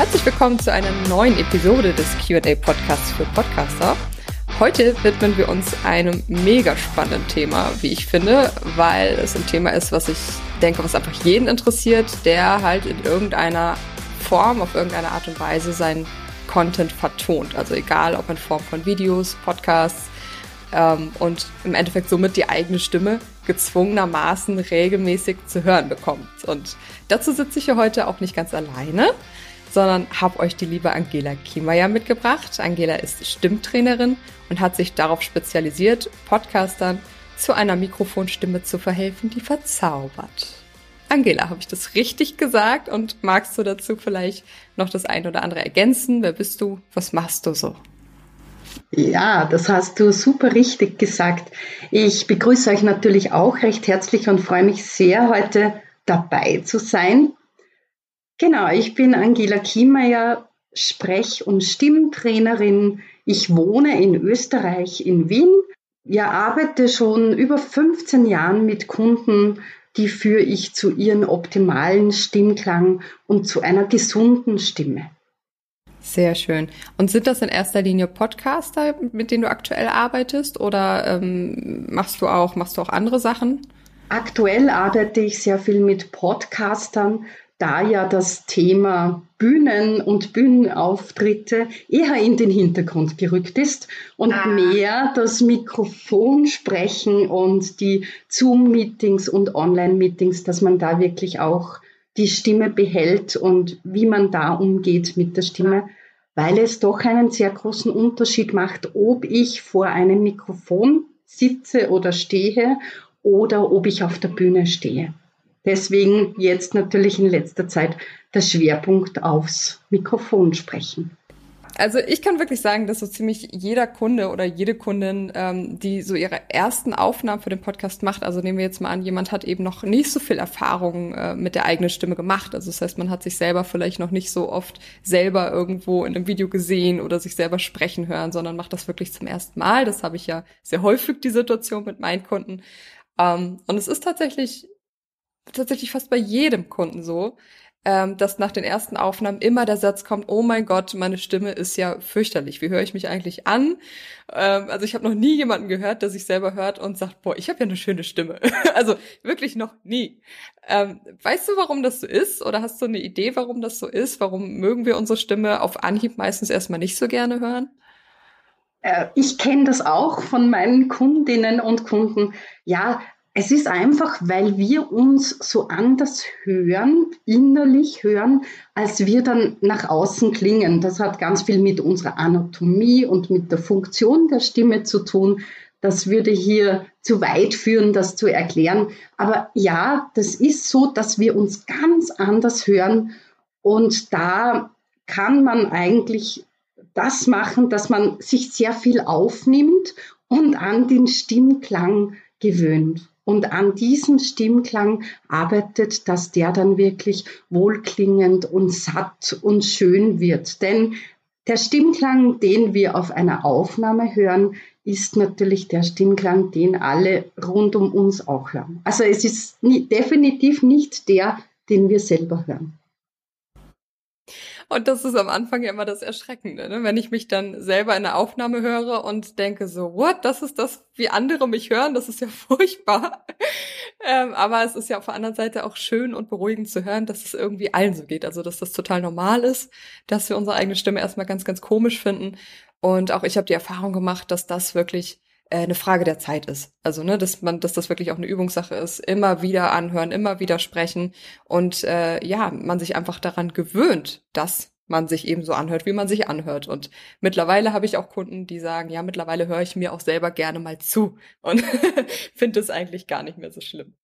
Herzlich willkommen zu einer neuen Episode des QA Podcasts für Podcaster. Heute widmen wir uns einem mega spannenden Thema, wie ich finde, weil es ein Thema ist, was ich denke, was einfach jeden interessiert, der halt in irgendeiner Form, auf irgendeine Art und Weise seinen Content vertont. Also egal, ob in Form von Videos, Podcasts ähm, und im Endeffekt somit die eigene Stimme gezwungenermaßen regelmäßig zu hören bekommt. Und dazu sitze ich hier heute auch nicht ganz alleine sondern habe euch die liebe Angela Kiemeyer mitgebracht. Angela ist Stimmtrainerin und hat sich darauf spezialisiert, Podcastern zu einer Mikrofonstimme zu verhelfen, die verzaubert. Angela, habe ich das richtig gesagt und magst du dazu vielleicht noch das ein oder andere ergänzen? Wer bist du? Was machst du so? Ja, das hast du super richtig gesagt. Ich begrüße euch natürlich auch recht herzlich und freue mich sehr, heute dabei zu sein. Genau, ich bin Angela Kiemeyer, Sprech- und Stimmtrainerin. Ich wohne in Österreich, in Wien. Ich arbeite schon über 15 Jahren mit Kunden, die führe ich zu ihren optimalen Stimmklang und zu einer gesunden Stimme. Sehr schön. Und sind das in erster Linie Podcaster, mit denen du aktuell arbeitest, oder ähm, machst du auch machst du auch andere Sachen? Aktuell arbeite ich sehr viel mit Podcastern, da ja das Thema Bühnen und Bühnenauftritte eher in den Hintergrund gerückt ist und ah. mehr das Mikrofon sprechen und die Zoom-Meetings und Online-Meetings, dass man da wirklich auch die Stimme behält und wie man da umgeht mit der Stimme, weil es doch einen sehr großen Unterschied macht, ob ich vor einem Mikrofon sitze oder stehe oder ob ich auf der Bühne stehe. Deswegen jetzt natürlich in letzter Zeit der Schwerpunkt aufs Mikrofon sprechen. Also ich kann wirklich sagen, dass so ziemlich jeder Kunde oder jede Kundin, ähm, die so ihre ersten Aufnahmen für den Podcast macht, also nehmen wir jetzt mal an, jemand hat eben noch nicht so viel Erfahrung äh, mit der eigenen Stimme gemacht. Also das heißt, man hat sich selber vielleicht noch nicht so oft selber irgendwo in einem Video gesehen oder sich selber sprechen hören, sondern macht das wirklich zum ersten Mal. Das habe ich ja sehr häufig die Situation mit meinen Kunden. Ähm, und es ist tatsächlich tatsächlich fast bei jedem Kunden so, ähm, dass nach den ersten Aufnahmen immer der Satz kommt, oh mein Gott, meine Stimme ist ja fürchterlich. Wie höre ich mich eigentlich an? Ähm, also ich habe noch nie jemanden gehört, der sich selber hört und sagt, boah, ich habe ja eine schöne Stimme. also wirklich noch nie. Ähm, weißt du, warum das so ist? Oder hast du eine Idee, warum das so ist? Warum mögen wir unsere Stimme auf Anhieb meistens erstmal nicht so gerne hören? Äh, ich kenne das auch von meinen Kundinnen und Kunden. Ja, es ist einfach, weil wir uns so anders hören, innerlich hören, als wir dann nach außen klingen. Das hat ganz viel mit unserer Anatomie und mit der Funktion der Stimme zu tun. Das würde hier zu weit führen, das zu erklären. Aber ja, das ist so, dass wir uns ganz anders hören. Und da kann man eigentlich das machen, dass man sich sehr viel aufnimmt und an den Stimmklang gewöhnt und an diesem Stimmklang arbeitet, dass der dann wirklich wohlklingend und satt und schön wird. Denn der Stimmklang, den wir auf einer Aufnahme hören, ist natürlich der Stimmklang, den alle rund um uns auch hören. Also es ist nie, definitiv nicht der, den wir selber hören. Und das ist am Anfang ja immer das Erschreckende, ne? wenn ich mich dann selber in der Aufnahme höre und denke so, what, das ist das, wie andere mich hören, das ist ja furchtbar. ähm, aber es ist ja auf der anderen Seite auch schön und beruhigend zu hören, dass es irgendwie allen so geht. Also dass das total normal ist, dass wir unsere eigene Stimme erstmal ganz, ganz komisch finden. Und auch ich habe die Erfahrung gemacht, dass das wirklich eine Frage der Zeit ist. Also, ne, dass man, dass das wirklich auch eine Übungssache ist. Immer wieder anhören, immer wieder sprechen und äh, ja, man sich einfach daran gewöhnt, dass man sich eben so anhört, wie man sich anhört. Und mittlerweile habe ich auch Kunden, die sagen, ja, mittlerweile höre ich mir auch selber gerne mal zu und finde es eigentlich gar nicht mehr so schlimm.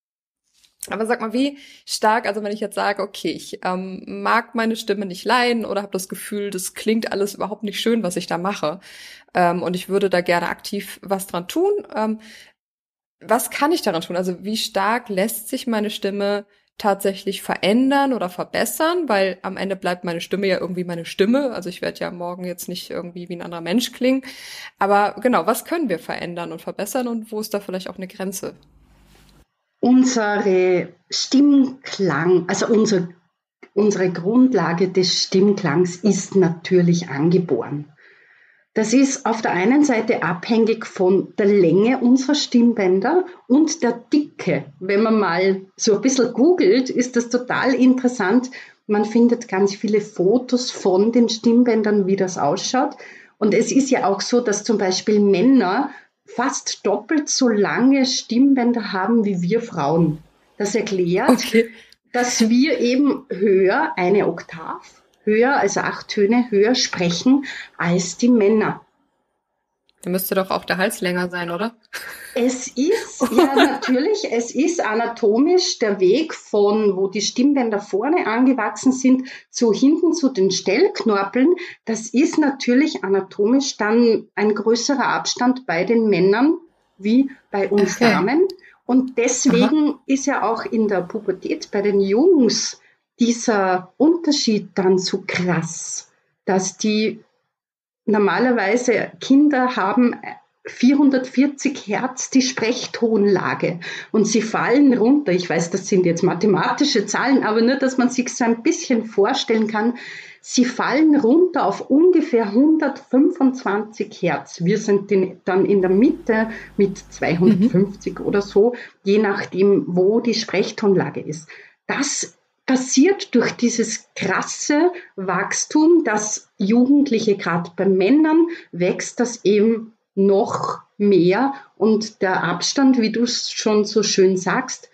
Aber sag mal, wie stark, also wenn ich jetzt sage, okay, ich ähm, mag meine Stimme nicht leiden oder habe das Gefühl, das klingt alles überhaupt nicht schön, was ich da mache, ähm, und ich würde da gerne aktiv was dran tun, ähm, was kann ich daran tun? Also wie stark lässt sich meine Stimme tatsächlich verändern oder verbessern, weil am Ende bleibt meine Stimme ja irgendwie meine Stimme. Also ich werde ja morgen jetzt nicht irgendwie wie ein anderer Mensch klingen. Aber genau, was können wir verändern und verbessern und wo ist da vielleicht auch eine Grenze? Unsere Stimmklang, also unser, unsere Grundlage des Stimmklangs ist natürlich angeboren. Das ist auf der einen Seite abhängig von der Länge unserer Stimmbänder und der Dicke. Wenn man mal so ein bisschen googelt, ist das total interessant. Man findet ganz viele Fotos von den Stimmbändern, wie das ausschaut. Und es ist ja auch so, dass zum Beispiel Männer fast doppelt so lange Stimmbänder haben wie wir Frauen. Das erklärt, okay. dass wir eben höher eine Oktav höher, also acht Töne höher sprechen als die Männer. Da müsste doch auch der Hals länger sein, oder? Es ist, ja natürlich, es ist anatomisch der Weg von, wo die Stimmbänder vorne angewachsen sind, zu hinten zu den Stellknorpeln. Das ist natürlich anatomisch dann ein größerer Abstand bei den Männern wie bei uns okay. Damen. Und deswegen Aha. ist ja auch in der Pubertät bei den Jungs dieser Unterschied dann so krass, dass die normalerweise Kinder haben 440 Hertz die Sprechtonlage und sie fallen runter. Ich weiß, das sind jetzt mathematische Zahlen, aber nur, dass man sich so ein bisschen vorstellen kann. Sie fallen runter auf ungefähr 125 Hertz. Wir sind dann in der Mitte mit 250 mhm. oder so, je nachdem, wo die Sprechtonlage ist. Das passiert durch dieses krasse Wachstum, dass Jugendliche, gerade bei Männern, wächst das eben noch mehr und der Abstand, wie du es schon so schön sagst,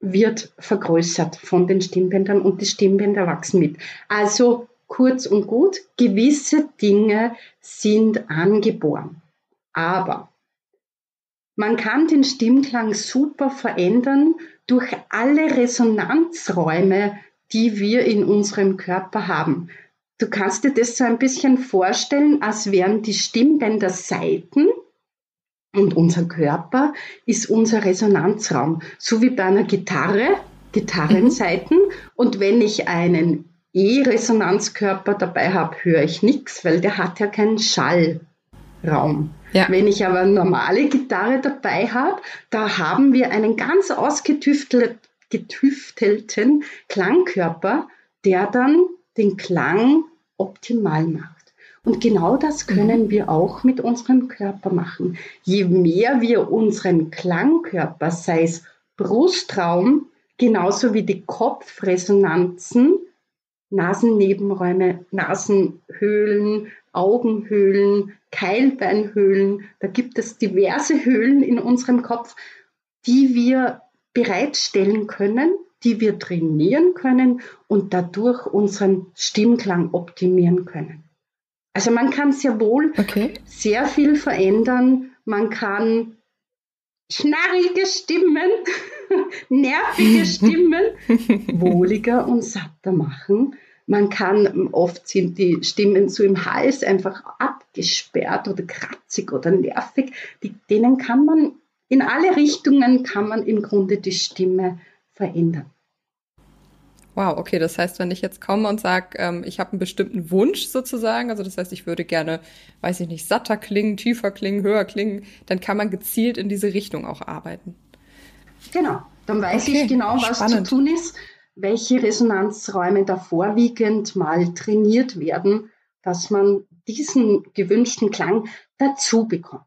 wird vergrößert von den Stimmbändern und die Stimmbänder wachsen mit. Also kurz und gut, gewisse Dinge sind angeboren. Aber man kann den Stimmklang super verändern durch alle Resonanzräume, die wir in unserem Körper haben. Du kannst dir das so ein bisschen vorstellen, als wären die Stimmbänder Seiten und unser Körper ist unser Resonanzraum. So wie bei einer Gitarre, Gitarrenseiten. Mhm. Und wenn ich einen E-Resonanzkörper dabei habe, höre ich nichts, weil der hat ja keinen Schallraum. Ja. Wenn ich aber eine normale Gitarre dabei habe, da haben wir einen ganz ausgetüftelten Klangkörper, der dann den Klang optimal macht. Und genau das mhm. können wir auch mit unserem Körper machen. Je mehr wir unseren Klangkörper, sei es Brustraum, genauso wie die Kopfresonanzen, Nasennebenräume, Nasenhöhlen, Augenhöhlen, Keilbeinhöhlen. Da gibt es diverse Höhlen in unserem Kopf, die wir bereitstellen können, die wir trainieren können und dadurch unseren Stimmklang optimieren können. Also man kann sehr wohl okay. sehr viel verändern. Man kann schnarrige Stimmen, nervige Stimmen wohliger und satter machen. Man kann, oft sind die Stimmen so im Hals einfach abgesperrt oder kratzig oder nervig. Die, denen kann man, in alle Richtungen kann man im Grunde die Stimme verändern. Wow, okay, das heißt, wenn ich jetzt komme und sage, ähm, ich habe einen bestimmten Wunsch sozusagen, also das heißt, ich würde gerne, weiß ich nicht, satter klingen, tiefer klingen, höher klingen, dann kann man gezielt in diese Richtung auch arbeiten. Genau, dann weiß okay, ich genau, was spannend. zu tun ist welche Resonanzräume da vorwiegend mal trainiert werden, dass man diesen gewünschten Klang dazu bekommt.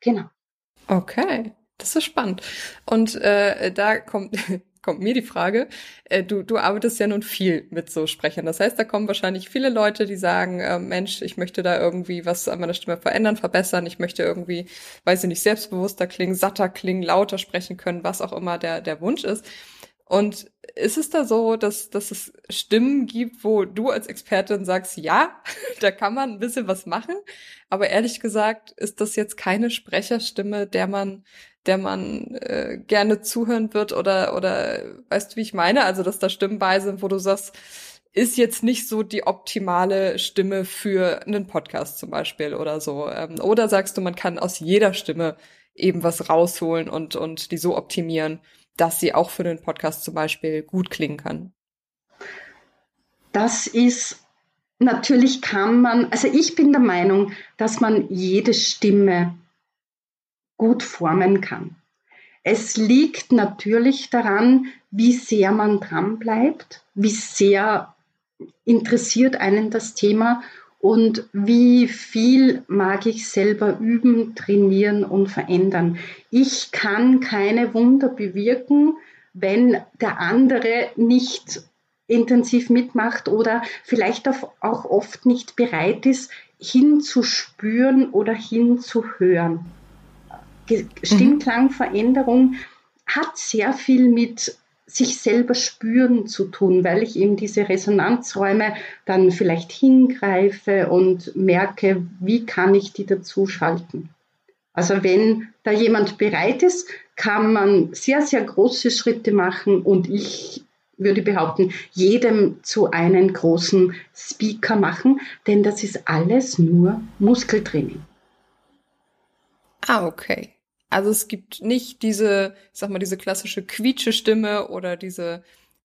Genau. Okay, das ist spannend. Und äh, da kommt, kommt mir die Frage, äh, du, du arbeitest ja nun viel mit so Sprechern. Das heißt, da kommen wahrscheinlich viele Leute, die sagen, äh, Mensch, ich möchte da irgendwie was an meiner Stimme verändern, verbessern. Ich möchte irgendwie, weiß ich nicht, selbstbewusster klingen, satter klingen, lauter sprechen können, was auch immer der, der Wunsch ist. Und ist es da so, dass, dass es Stimmen gibt, wo du als Expertin sagst, ja, da kann man ein bisschen was machen, aber ehrlich gesagt ist das jetzt keine Sprecherstimme, der man, der man äh, gerne zuhören wird oder oder weißt du, wie ich meine? Also dass da Stimmen bei sind, wo du sagst, ist jetzt nicht so die optimale Stimme für einen Podcast zum Beispiel oder so. Ähm, oder sagst du, man kann aus jeder Stimme eben was rausholen und und die so optimieren, dass sie auch für den Podcast zum Beispiel gut klingen kann? Das ist natürlich kann man, also ich bin der Meinung, dass man jede Stimme gut formen kann. Es liegt natürlich daran, wie sehr man dran bleibt, wie sehr interessiert einen das Thema und wie viel mag ich selber üben, trainieren und verändern. Ich kann keine Wunder bewirken, wenn der andere nicht intensiv mitmacht oder vielleicht auch oft nicht bereit ist, hinzuspüren oder hinzuhören. Stimmklangveränderung hat sehr viel mit sich selber spüren zu tun, weil ich eben diese Resonanzräume dann vielleicht hingreife und merke, wie kann ich die dazuschalten. Also wenn da jemand bereit ist, kann man sehr, sehr große Schritte machen und ich würde behaupten, jedem zu einem großen Speaker machen, denn das ist alles nur Muskeltraining. Ah, okay. Also es gibt nicht diese, ich sag mal, diese klassische Quietsche-Stimme oder diese,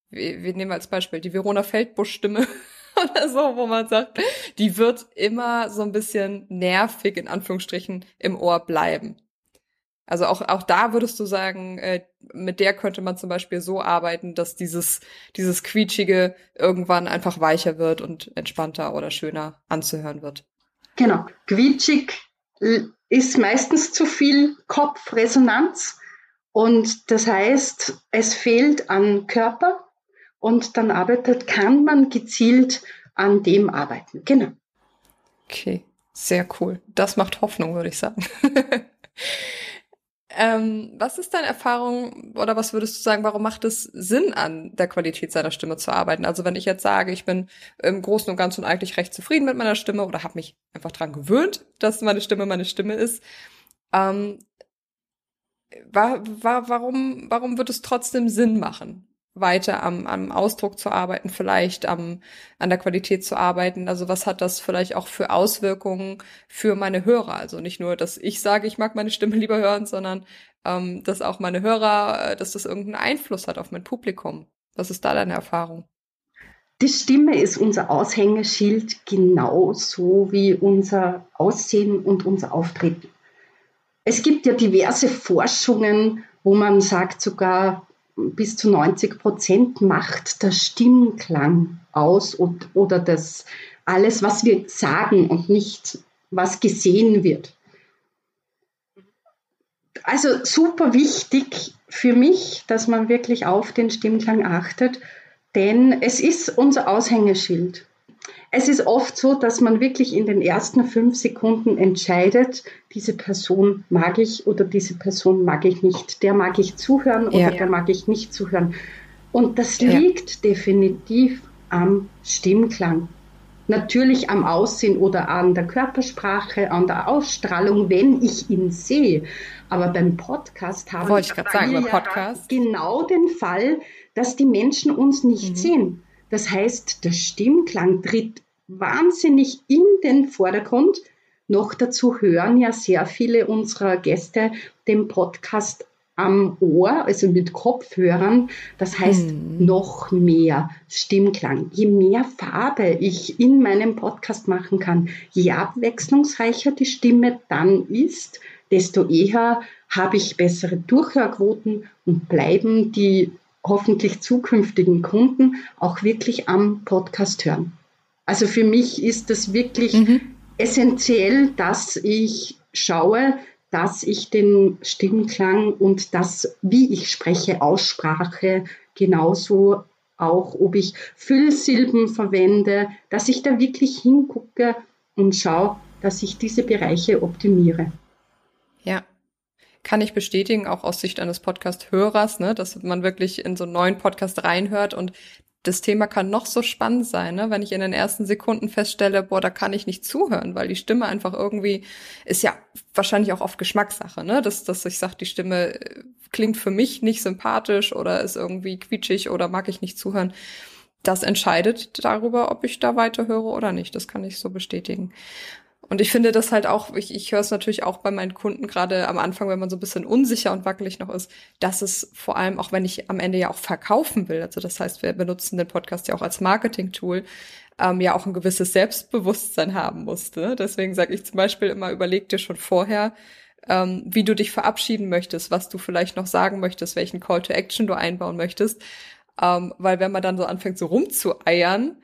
wir, nehmen als Beispiel die Verona Feldbusch-Stimme oder so, wo man sagt, die wird immer so ein bisschen nervig in Anführungsstrichen im Ohr bleiben. Also auch, auch da würdest du sagen, äh, mit der könnte man zum Beispiel so arbeiten, dass dieses, dieses Quietschige irgendwann einfach weicher wird und entspannter oder schöner anzuhören wird. Genau. Quietschig ist meistens zu viel Kopfresonanz und das heißt, es fehlt an Körper und dann arbeitet, kann man gezielt an dem arbeiten. Genau. Okay, sehr cool. Das macht Hoffnung, würde ich sagen. Ähm, was ist deine Erfahrung oder was würdest du sagen, warum macht es Sinn, an der Qualität seiner Stimme zu arbeiten? Also wenn ich jetzt sage, ich bin im Großen und Ganzen eigentlich recht zufrieden mit meiner Stimme oder habe mich einfach dran gewöhnt, dass meine Stimme meine Stimme ist, ähm, war, war, warum, warum wird es trotzdem Sinn machen? Weiter am, am Ausdruck zu arbeiten, vielleicht am, an der Qualität zu arbeiten. Also was hat das vielleicht auch für Auswirkungen für meine Hörer? Also nicht nur, dass ich sage, ich mag meine Stimme lieber hören, sondern ähm, dass auch meine Hörer, äh, dass das irgendeinen Einfluss hat auf mein Publikum. Was ist da deine Erfahrung? Die Stimme ist unser Aushängeschild genauso wie unser Aussehen und unser Auftreten. Es gibt ja diverse Forschungen, wo man sagt sogar, bis zu 90 Prozent macht der Stimmklang aus und, oder das alles, was wir sagen und nicht, was gesehen wird. Also super wichtig für mich, dass man wirklich auf den Stimmklang achtet, denn es ist unser Aushängeschild. Es ist oft so, dass man wirklich in den ersten fünf Sekunden entscheidet, diese Person mag ich oder diese Person mag ich nicht. Der mag ich zuhören oder ja. der mag ich nicht zuhören. Und das ja. liegt definitiv am Stimmklang. Natürlich am Aussehen oder an der Körpersprache, an der Ausstrahlung, wenn ich ihn sehe. Aber beim Podcast haben wir Podcast. genau den Fall, dass die Menschen uns nicht mhm. sehen. Das heißt, der Stimmklang tritt wahnsinnig in den Vordergrund. Noch dazu hören ja sehr viele unserer Gäste den Podcast am Ohr, also mit Kopfhörern. Das heißt, hm. noch mehr Stimmklang. Je mehr Farbe ich in meinem Podcast machen kann, je abwechslungsreicher die Stimme dann ist, desto eher habe ich bessere Durchhörquoten und bleiben die hoffentlich zukünftigen Kunden auch wirklich am Podcast hören. Also für mich ist das wirklich mhm. essentiell, dass ich schaue, dass ich den Stimmklang und das, wie ich spreche, Aussprache, genauso auch, ob ich Füllsilben verwende, dass ich da wirklich hingucke und schaue, dass ich diese Bereiche optimiere. Ja, kann ich bestätigen, auch aus Sicht eines Podcast-Hörers, ne, dass man wirklich in so einen neuen Podcast reinhört und das Thema kann noch so spannend sein, ne? wenn ich in den ersten Sekunden feststelle, boah, da kann ich nicht zuhören, weil die Stimme einfach irgendwie ist ja wahrscheinlich auch oft Geschmackssache, ne? Dass, dass ich sage, die Stimme äh, klingt für mich nicht sympathisch oder ist irgendwie quietschig oder mag ich nicht zuhören. Das entscheidet darüber, ob ich da weiterhöre oder nicht. Das kann ich so bestätigen. Und ich finde das halt auch, ich, ich höre es natürlich auch bei meinen Kunden gerade am Anfang, wenn man so ein bisschen unsicher und wackelig noch ist, dass es vor allem, auch wenn ich am Ende ja auch verkaufen will, also das heißt, wir benutzen den Podcast ja auch als Marketing-Tool, ähm, ja auch ein gewisses Selbstbewusstsein haben musste. Deswegen sage ich zum Beispiel immer, überleg dir schon vorher, ähm, wie du dich verabschieden möchtest, was du vielleicht noch sagen möchtest, welchen Call to Action du einbauen möchtest. Ähm, weil wenn man dann so anfängt, so rumzueiern,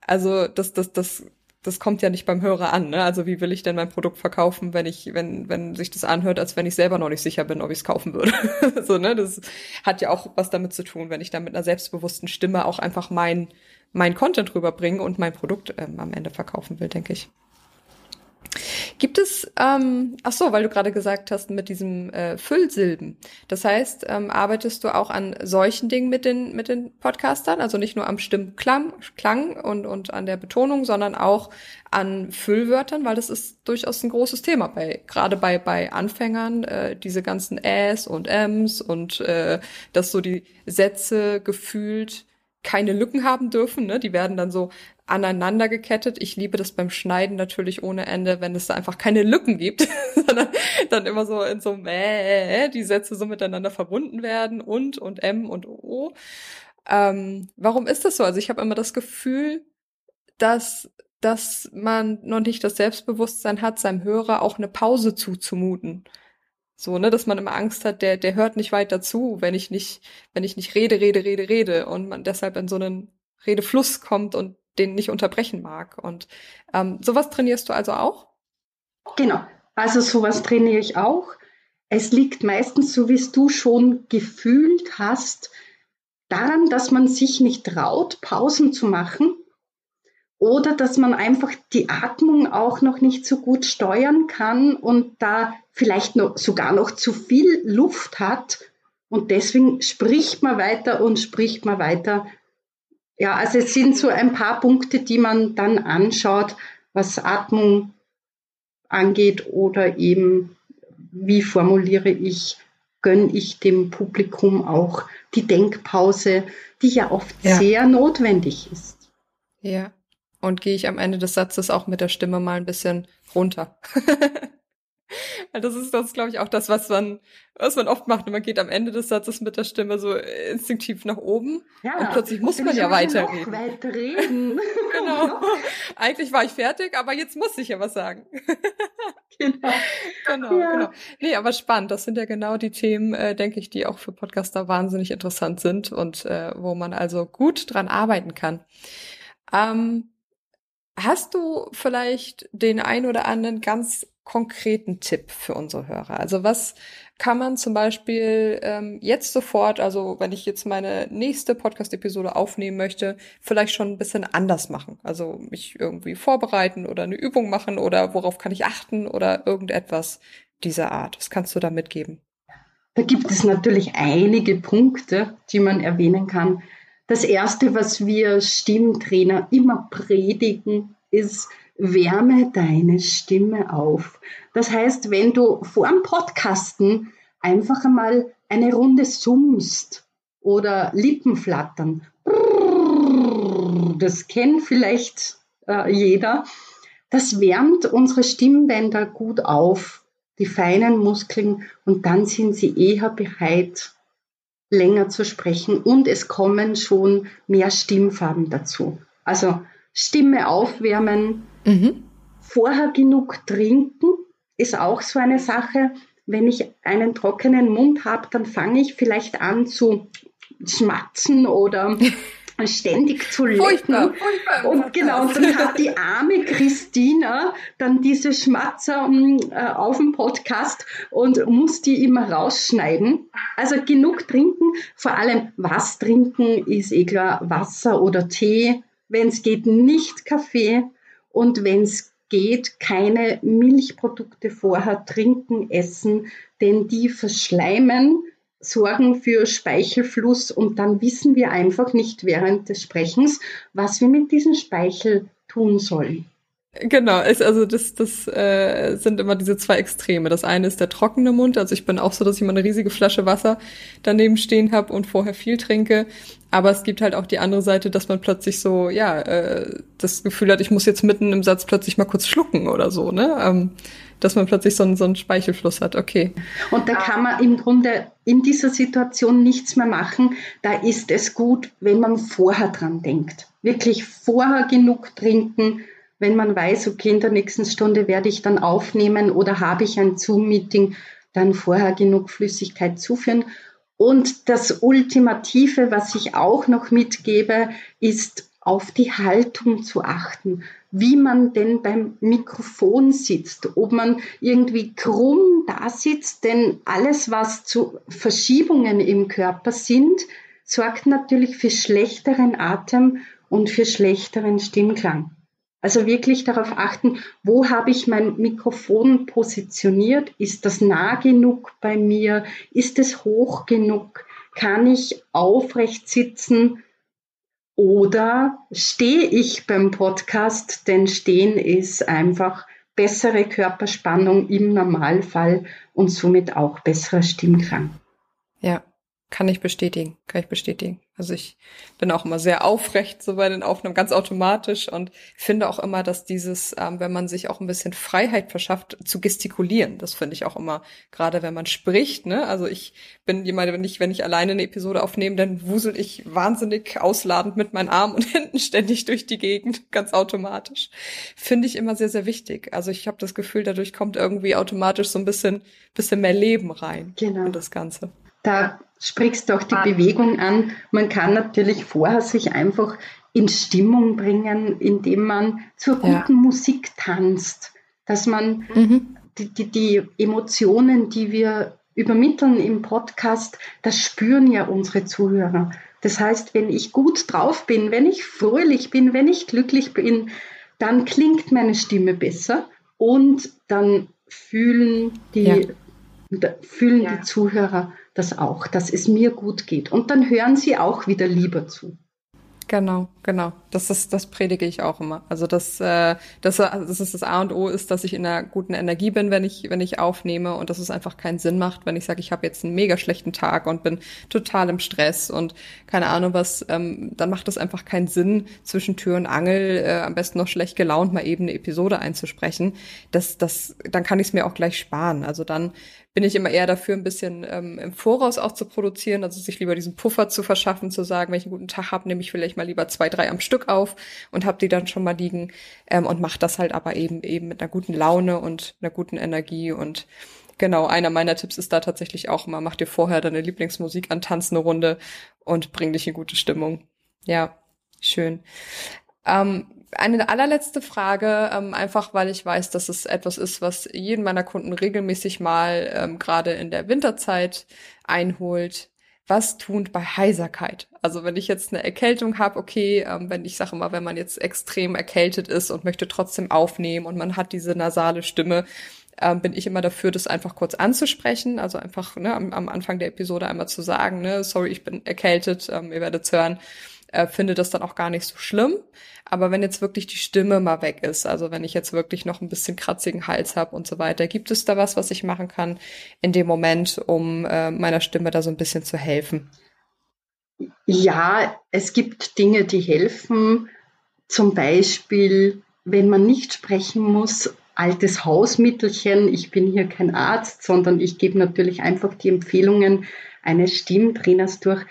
also das, das, das, das kommt ja nicht beim Hörer an. Ne? Also wie will ich denn mein Produkt verkaufen, wenn ich, wenn, wenn sich das anhört, als wenn ich selber noch nicht sicher bin, ob ich es kaufen würde. so, ne? Das hat ja auch was damit zu tun, wenn ich dann mit einer selbstbewussten Stimme auch einfach mein, mein Content rüberbringen und mein Produkt ähm, am Ende verkaufen will, denke ich. Gibt es, ähm, ach so, weil du gerade gesagt hast, mit diesem äh, Füllsilben. Das heißt, ähm, arbeitest du auch an solchen Dingen mit den, mit den Podcastern? Also nicht nur am Stimmklang Klang und, und an der Betonung, sondern auch an Füllwörtern, weil das ist durchaus ein großes Thema bei, gerade bei, bei Anfängern, äh, diese ganzen Äs und Ms und äh, dass so die Sätze gefühlt keine Lücken haben dürfen. Ne? Die werden dann so aneinander gekettet. Ich liebe das beim Schneiden natürlich ohne Ende, wenn es da einfach keine Lücken gibt, sondern dann immer so in so äh, die Sätze so miteinander verbunden werden und und M und O. Ähm, warum ist das so? Also ich habe immer das Gefühl, dass dass man noch nicht das Selbstbewusstsein hat, seinem Hörer auch eine Pause zuzumuten. So, ne, dass man immer Angst hat, der, der hört nicht weiter zu, wenn ich nicht, wenn ich nicht rede, rede, rede, rede und man deshalb in so einen Redefluss kommt und den nicht unterbrechen mag. Und ähm, sowas trainierst du also auch? Genau, also sowas trainiere ich auch. Es liegt meistens, so wie es du schon gefühlt hast, daran, dass man sich nicht traut, Pausen zu machen oder dass man einfach die Atmung auch noch nicht so gut steuern kann und da vielleicht noch, sogar noch zu viel Luft hat und deswegen spricht man weiter und spricht man weiter ja, also es sind so ein paar Punkte, die man dann anschaut, was Atmung angeht oder eben, wie formuliere ich, gönne ich dem Publikum auch die Denkpause, die ja oft ja. sehr notwendig ist. Ja. Und gehe ich am Ende des Satzes auch mit der Stimme mal ein bisschen runter. Das ist das, glaube ich, auch das, was man, was man oft macht. Man geht am Ende des Satzes mit der Stimme so instinktiv nach oben ja, und plötzlich muss man ja weiterreden. Weiter reden. genau. Eigentlich war ich fertig, aber jetzt muss ich ja was sagen. genau. Genau, ja. genau. Nee, aber spannend. Das sind ja genau die Themen, äh, denke ich, die auch für Podcaster wahnsinnig interessant sind und äh, wo man also gut dran arbeiten kann. Ähm, Hast du vielleicht den ein oder anderen ganz konkreten Tipp für unsere Hörer? Also was kann man zum Beispiel ähm, jetzt sofort, also wenn ich jetzt meine nächste Podcast-Episode aufnehmen möchte, vielleicht schon ein bisschen anders machen? Also mich irgendwie vorbereiten oder eine Übung machen oder worauf kann ich achten oder irgendetwas dieser Art? Was kannst du da mitgeben? Da gibt es natürlich einige Punkte, die man erwähnen kann. Das erste, was wir Stimmtrainer immer predigen, ist, wärme deine Stimme auf. Das heißt, wenn du vor dem Podcasten einfach einmal eine Runde summst oder Lippen flattern, das kennt vielleicht äh, jeder, das wärmt unsere Stimmbänder gut auf, die feinen Muskeln, und dann sind sie eher bereit, länger zu sprechen und es kommen schon mehr Stimmfarben dazu. Also Stimme aufwärmen, mhm. vorher genug trinken ist auch so eine Sache. Wenn ich einen trockenen Mund habe, dann fange ich vielleicht an zu schmatzen oder ständig zu lecken. Furchtbar, furchtbar und genau, und dann hat die arme Christina dann diese Schmatzer äh, auf dem Podcast und muss die immer rausschneiden. Also genug trinken, vor allem was trinken ist eh klar, Wasser oder Tee, wenn es geht, nicht Kaffee und wenn es geht, keine Milchprodukte vorher trinken, essen, denn die verschleimen, sorgen für Speichelfluss und dann wissen wir einfach nicht während des Sprechens, was wir mit diesem Speichel tun sollen. Genau, ist also das, das äh, sind immer diese zwei Extreme. Das eine ist der trockene Mund, also ich bin auch so, dass ich immer eine riesige Flasche Wasser daneben stehen habe und vorher viel trinke. Aber es gibt halt auch die andere Seite, dass man plötzlich so, ja, äh, das Gefühl hat, ich muss jetzt mitten im Satz plötzlich mal kurz schlucken oder so, ne? Ähm, dass man plötzlich so einen, so einen Speichelfluss hat. Okay. Und da kann man im Grunde in dieser Situation nichts mehr machen. Da ist es gut, wenn man vorher dran denkt. Wirklich vorher genug trinken, wenn man weiß, okay, in der nächsten Stunde werde ich dann aufnehmen oder habe ich ein Zoom-Meeting, dann vorher genug Flüssigkeit zuführen. Und das Ultimative, was ich auch noch mitgebe, ist auf die Haltung zu achten wie man denn beim Mikrofon sitzt, ob man irgendwie krumm da sitzt, denn alles, was zu Verschiebungen im Körper sind, sorgt natürlich für schlechteren Atem und für schlechteren Stimmklang. Also wirklich darauf achten, wo habe ich mein Mikrofon positioniert? Ist das nah genug bei mir? Ist es hoch genug? Kann ich aufrecht sitzen? Oder stehe ich beim Podcast, denn stehen ist einfach bessere Körperspannung im Normalfall und somit auch besserer Stimmklang. Ja, kann ich bestätigen, kann ich bestätigen. Also ich bin auch immer sehr aufrecht so bei den Aufnahmen, ganz automatisch und finde auch immer, dass dieses, ähm, wenn man sich auch ein bisschen Freiheit verschafft, zu gestikulieren, das finde ich auch immer, gerade wenn man spricht, ne? Also ich bin jemand, wenn ich, wenn ich alleine eine Episode aufnehme, dann wusel ich wahnsinnig ausladend mit meinen Armen und Händen ständig durch die Gegend, ganz automatisch. Finde ich immer sehr, sehr wichtig. Also ich habe das Gefühl, dadurch kommt irgendwie automatisch so ein bisschen, bisschen mehr Leben rein genau. in das Ganze. Da sprichst du auch die Bewegung an. Man kann natürlich vorher sich einfach in Stimmung bringen, indem man zur guten ja. Musik tanzt, dass man mhm. die, die, die Emotionen, die wir übermitteln im Podcast, das spüren ja unsere Zuhörer. Das heißt, wenn ich gut drauf bin, wenn ich fröhlich bin, wenn ich glücklich bin, dann klingt meine Stimme besser und dann fühlen die, ja. fühlen ja. die Zuhörer das auch, dass es mir gut geht. Und dann hören sie auch wieder lieber zu. Genau, genau. Das ist, das predige ich auch immer. Also das, äh, das, das ist das A und O ist, dass ich in einer guten Energie bin, wenn ich, wenn ich aufnehme und dass es einfach keinen Sinn macht, wenn ich sage, ich habe jetzt einen mega schlechten Tag und bin total im Stress und keine Ahnung was, ähm, dann macht es einfach keinen Sinn, zwischen Tür und Angel äh, am besten noch schlecht gelaunt mal eben eine Episode einzusprechen. Das, das, dann kann ich es mir auch gleich sparen. Also dann bin ich immer eher dafür, ein bisschen ähm, im Voraus auch zu produzieren, also sich lieber diesen Puffer zu verschaffen, zu sagen, wenn ich einen guten Tag habe, nehme ich vielleicht mal lieber zwei, drei am Stück auf und habe die dann schon mal liegen ähm, und mache das halt aber eben eben mit einer guten Laune und einer guten Energie und Genau, einer meiner Tipps ist da tatsächlich auch immer, mach dir vorher deine Lieblingsmusik an, tanz eine Runde und bring dich in gute Stimmung. Ja, schön. Ähm, eine allerletzte Frage, ähm, einfach weil ich weiß, dass es etwas ist, was jeden meiner Kunden regelmäßig mal ähm, gerade in der Winterzeit einholt. Was tun bei Heiserkeit? Also wenn ich jetzt eine Erkältung habe, okay, ähm, wenn ich sage mal, wenn man jetzt extrem erkältet ist und möchte trotzdem aufnehmen und man hat diese nasale Stimme, ähm, bin ich immer dafür, das einfach kurz anzusprechen. Also einfach ne, am, am Anfang der Episode einmal zu sagen, ne, sorry, ich bin erkältet, ähm, ihr werdet hören äh, finde das dann auch gar nicht so schlimm. Aber wenn jetzt wirklich die Stimme mal weg ist, also wenn ich jetzt wirklich noch ein bisschen kratzigen Hals habe und so weiter, gibt es da was, was ich machen kann in dem Moment, um äh, meiner Stimme da so ein bisschen zu helfen? Ja, es gibt Dinge, die helfen. Zum Beispiel, wenn man nicht sprechen muss, altes Hausmittelchen. Ich bin hier kein Arzt, sondern ich gebe natürlich einfach die Empfehlungen eines Stimmtrainers durch.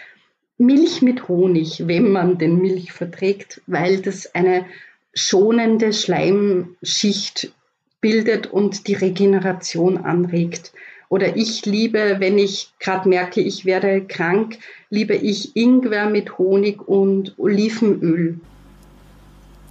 Milch mit Honig, wenn man den Milch verträgt, weil das eine schonende Schleimschicht bildet und die Regeneration anregt. Oder ich liebe, wenn ich gerade merke, ich werde krank, liebe ich Ingwer mit Honig und Olivenöl.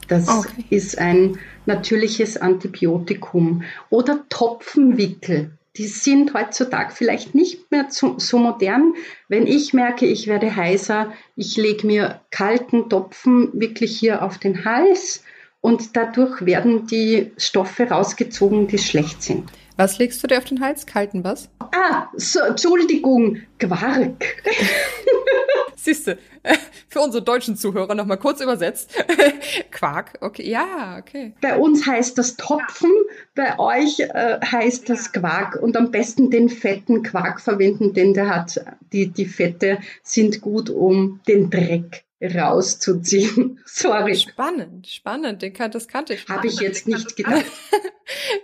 Das okay. ist ein natürliches Antibiotikum. Oder Topfenwickel die sind heutzutage vielleicht nicht mehr zu, so modern. Wenn ich merke, ich werde heißer, ich lege mir kalten Topfen wirklich hier auf den Hals und dadurch werden die Stoffe rausgezogen, die schlecht sind. Was legst du dir auf den Hals? Kalten was? Ah, so, Entschuldigung, Quark. Siehste, für unsere deutschen Zuhörer nochmal kurz übersetzt. Quark, okay, ja, okay. Bei uns heißt das Topfen, bei euch äh, heißt das Quark und am besten den fetten Quark verwenden, denn der hat, die, die Fette sind gut, um den Dreck rauszuziehen. Sorry. Spannend, spannend, den kann, das kannte ich. Habe ich jetzt nicht gedacht.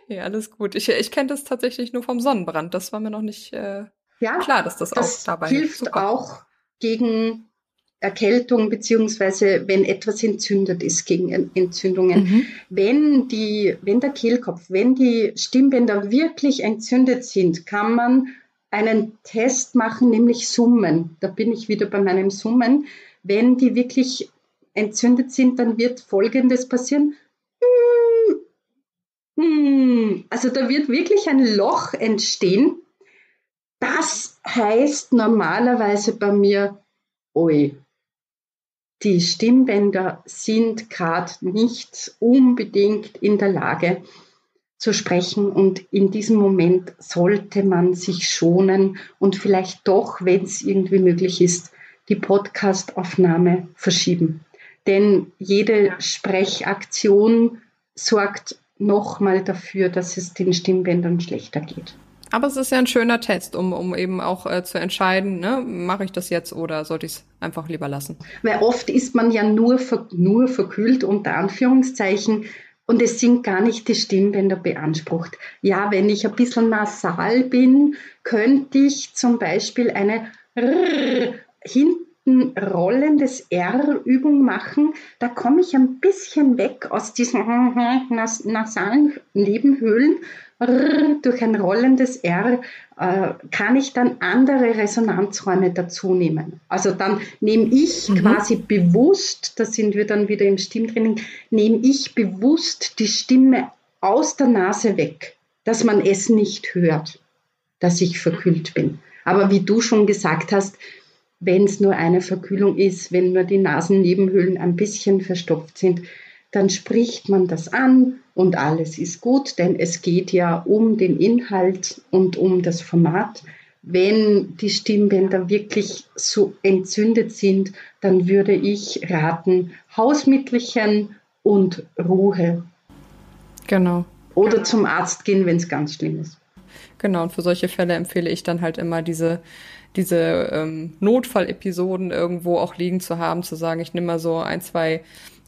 ja, alles gut. Ich, ich kenne das tatsächlich nur vom Sonnenbrand. Das war mir noch nicht äh, ja, klar, dass das, das auch dabei hilft. Super. auch gegen Erkältung beziehungsweise wenn etwas entzündet ist gegen Entzündungen. Mhm. Wenn die, wenn der Kehlkopf, wenn die Stimmbänder wirklich entzündet sind, kann man einen Test machen, nämlich Summen. Da bin ich wieder bei meinem Summen. Wenn die wirklich entzündet sind, dann wird Folgendes passieren. Also da wird wirklich ein Loch entstehen. Das heißt normalerweise bei mir, oi, die Stimmbänder sind gerade nicht unbedingt in der Lage zu sprechen und in diesem Moment sollte man sich schonen und vielleicht doch, wenn es irgendwie möglich ist, die Podcastaufnahme verschieben. Denn jede Sprechaktion sorgt nochmal dafür, dass es den Stimmbändern schlechter geht. Aber es ist ja ein schöner Test, um, um eben auch äh, zu entscheiden, ne, mache ich das jetzt oder sollte ich es einfach lieber lassen? Weil oft ist man ja nur, ver nur verkühlt, unter Anführungszeichen, und es sind gar nicht die Stimmbänder beansprucht. Ja, wenn ich ein bisschen nasal bin, könnte ich zum Beispiel eine R hinten rollendes R-Übung machen. Da komme ich ein bisschen weg aus diesen nas nasalen Nebenhöhlen durch ein rollendes R äh, kann ich dann andere Resonanzräume dazu nehmen. Also dann nehme ich mhm. quasi bewusst, da sind wir dann wieder im Stimmtraining, nehme ich bewusst die Stimme aus der Nase weg, dass man es nicht hört, dass ich verkühlt bin. Aber wie du schon gesagt hast, wenn es nur eine Verkühlung ist, wenn nur die Nasennebenhöhlen ein bisschen verstopft sind, dann spricht man das an und alles ist gut, denn es geht ja um den Inhalt und um das Format. Wenn die Stimmbänder wirklich so entzündet sind, dann würde ich raten, Hausmittelchen und Ruhe. Genau. Oder zum Arzt gehen, wenn es ganz schlimm ist. Genau, und für solche Fälle empfehle ich dann halt immer diese, diese ähm, Notfallepisoden irgendwo auch liegen zu haben, zu sagen, ich nehme mal so ein, zwei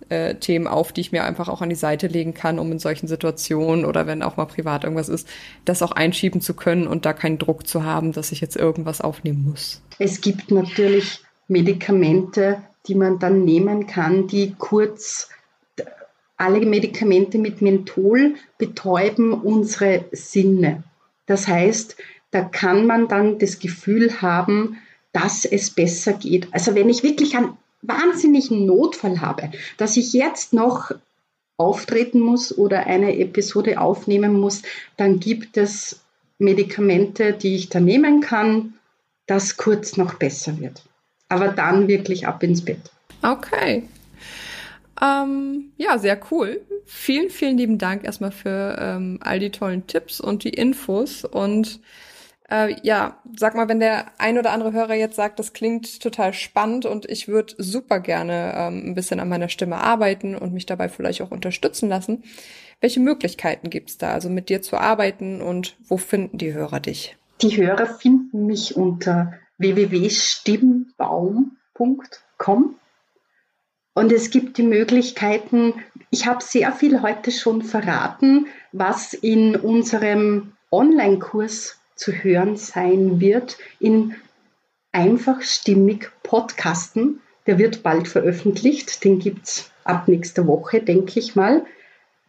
äh, Themen auf, die ich mir einfach auch an die Seite legen kann, um in solchen Situationen oder wenn auch mal privat irgendwas ist, das auch einschieben zu können und da keinen Druck zu haben, dass ich jetzt irgendwas aufnehmen muss. Es gibt natürlich Medikamente, die man dann nehmen kann, die kurz alle Medikamente mit Menthol betäuben unsere Sinne. Das heißt, da kann man dann das Gefühl haben, dass es besser geht. Also wenn ich wirklich an wahnsinnigen Notfall habe, dass ich jetzt noch auftreten muss oder eine Episode aufnehmen muss, dann gibt es Medikamente, die ich da nehmen kann, dass kurz noch besser wird. Aber dann wirklich ab ins Bett. Okay. Ähm, ja, sehr cool. Vielen, vielen lieben Dank erstmal für ähm, all die tollen Tipps und die Infos und äh, ja, sag mal, wenn der ein oder andere Hörer jetzt sagt, das klingt total spannend und ich würde super gerne ähm, ein bisschen an meiner Stimme arbeiten und mich dabei vielleicht auch unterstützen lassen. Welche Möglichkeiten gibt's da, also mit dir zu arbeiten und wo finden die Hörer dich? Die Hörer finden mich unter www.stimmbaum.com und es gibt die Möglichkeiten, ich habe sehr viel heute schon verraten, was in unserem Online-Kurs zu hören sein wird in einfach stimmig Podcasten. Der wird bald veröffentlicht, den gibt es ab nächster Woche, denke ich mal.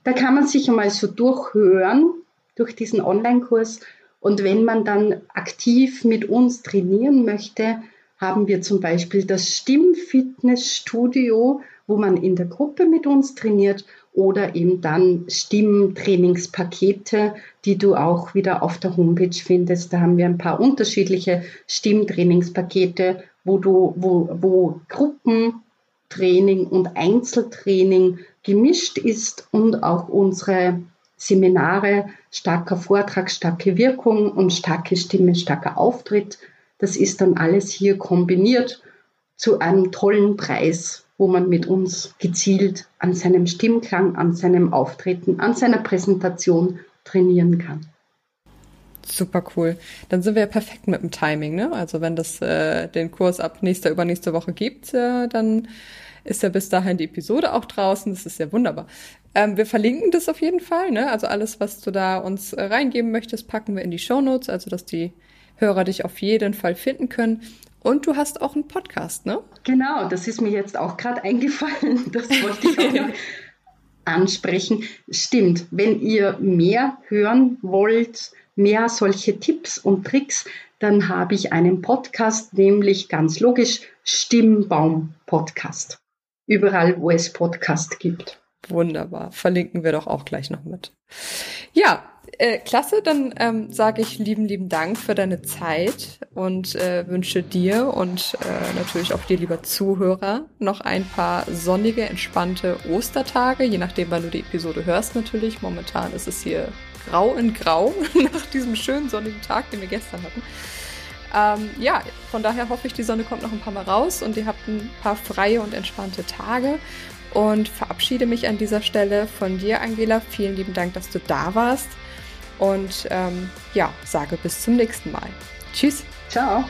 Da kann man sich einmal so durchhören durch diesen Online-Kurs. Und wenn man dann aktiv mit uns trainieren möchte, haben wir zum Beispiel das Stimmfitnessstudio, wo man in der Gruppe mit uns trainiert oder eben dann Stimmtrainingspakete, die du auch wieder auf der Homepage findest. Da haben wir ein paar unterschiedliche Stimmtrainingspakete, wo du, wo, wo Gruppentraining und Einzeltraining gemischt ist und auch unsere Seminare starker Vortrag, starke Wirkung und starke Stimme, starker Auftritt. Das ist dann alles hier kombiniert zu einem tollen Preis, wo man mit uns gezielt an seinem Stimmklang, an seinem Auftreten, an seiner Präsentation trainieren kann. Super cool. Dann sind wir ja perfekt mit dem Timing, ne? Also wenn das äh, den Kurs ab nächster, übernächste Woche gibt, äh, dann ist ja bis dahin die Episode auch draußen. Das ist ja wunderbar. Ähm, wir verlinken das auf jeden Fall, ne? Also alles, was du da uns äh, reingeben möchtest, packen wir in die Show Notes, also dass die Hörer dich auf jeden Fall finden können. Und du hast auch einen Podcast, ne? Genau, das ist mir jetzt auch gerade eingefallen. Das wollte ich auch ansprechen. Stimmt, wenn ihr mehr hören wollt, mehr solche Tipps und Tricks, dann habe ich einen Podcast, nämlich ganz logisch Stimmbaum Podcast. Überall, wo es Podcast gibt. Wunderbar. Verlinken wir doch auch gleich noch mit. Ja, äh, klasse. Dann ähm, sage ich lieben, lieben Dank für deine Zeit und äh, wünsche dir und äh, natürlich auch dir, lieber Zuhörer, noch ein paar sonnige, entspannte Ostertage, je nachdem, wann du die Episode hörst natürlich. Momentan ist es hier grau in grau nach diesem schönen sonnigen Tag, den wir gestern hatten. Ähm, ja, von daher hoffe ich, die Sonne kommt noch ein paar Mal raus und ihr habt ein paar freie und entspannte Tage. Und verabschiede mich an dieser Stelle von dir, Angela. Vielen lieben Dank, dass du da warst. Und ähm, ja, sage bis zum nächsten Mal. Tschüss. Ciao.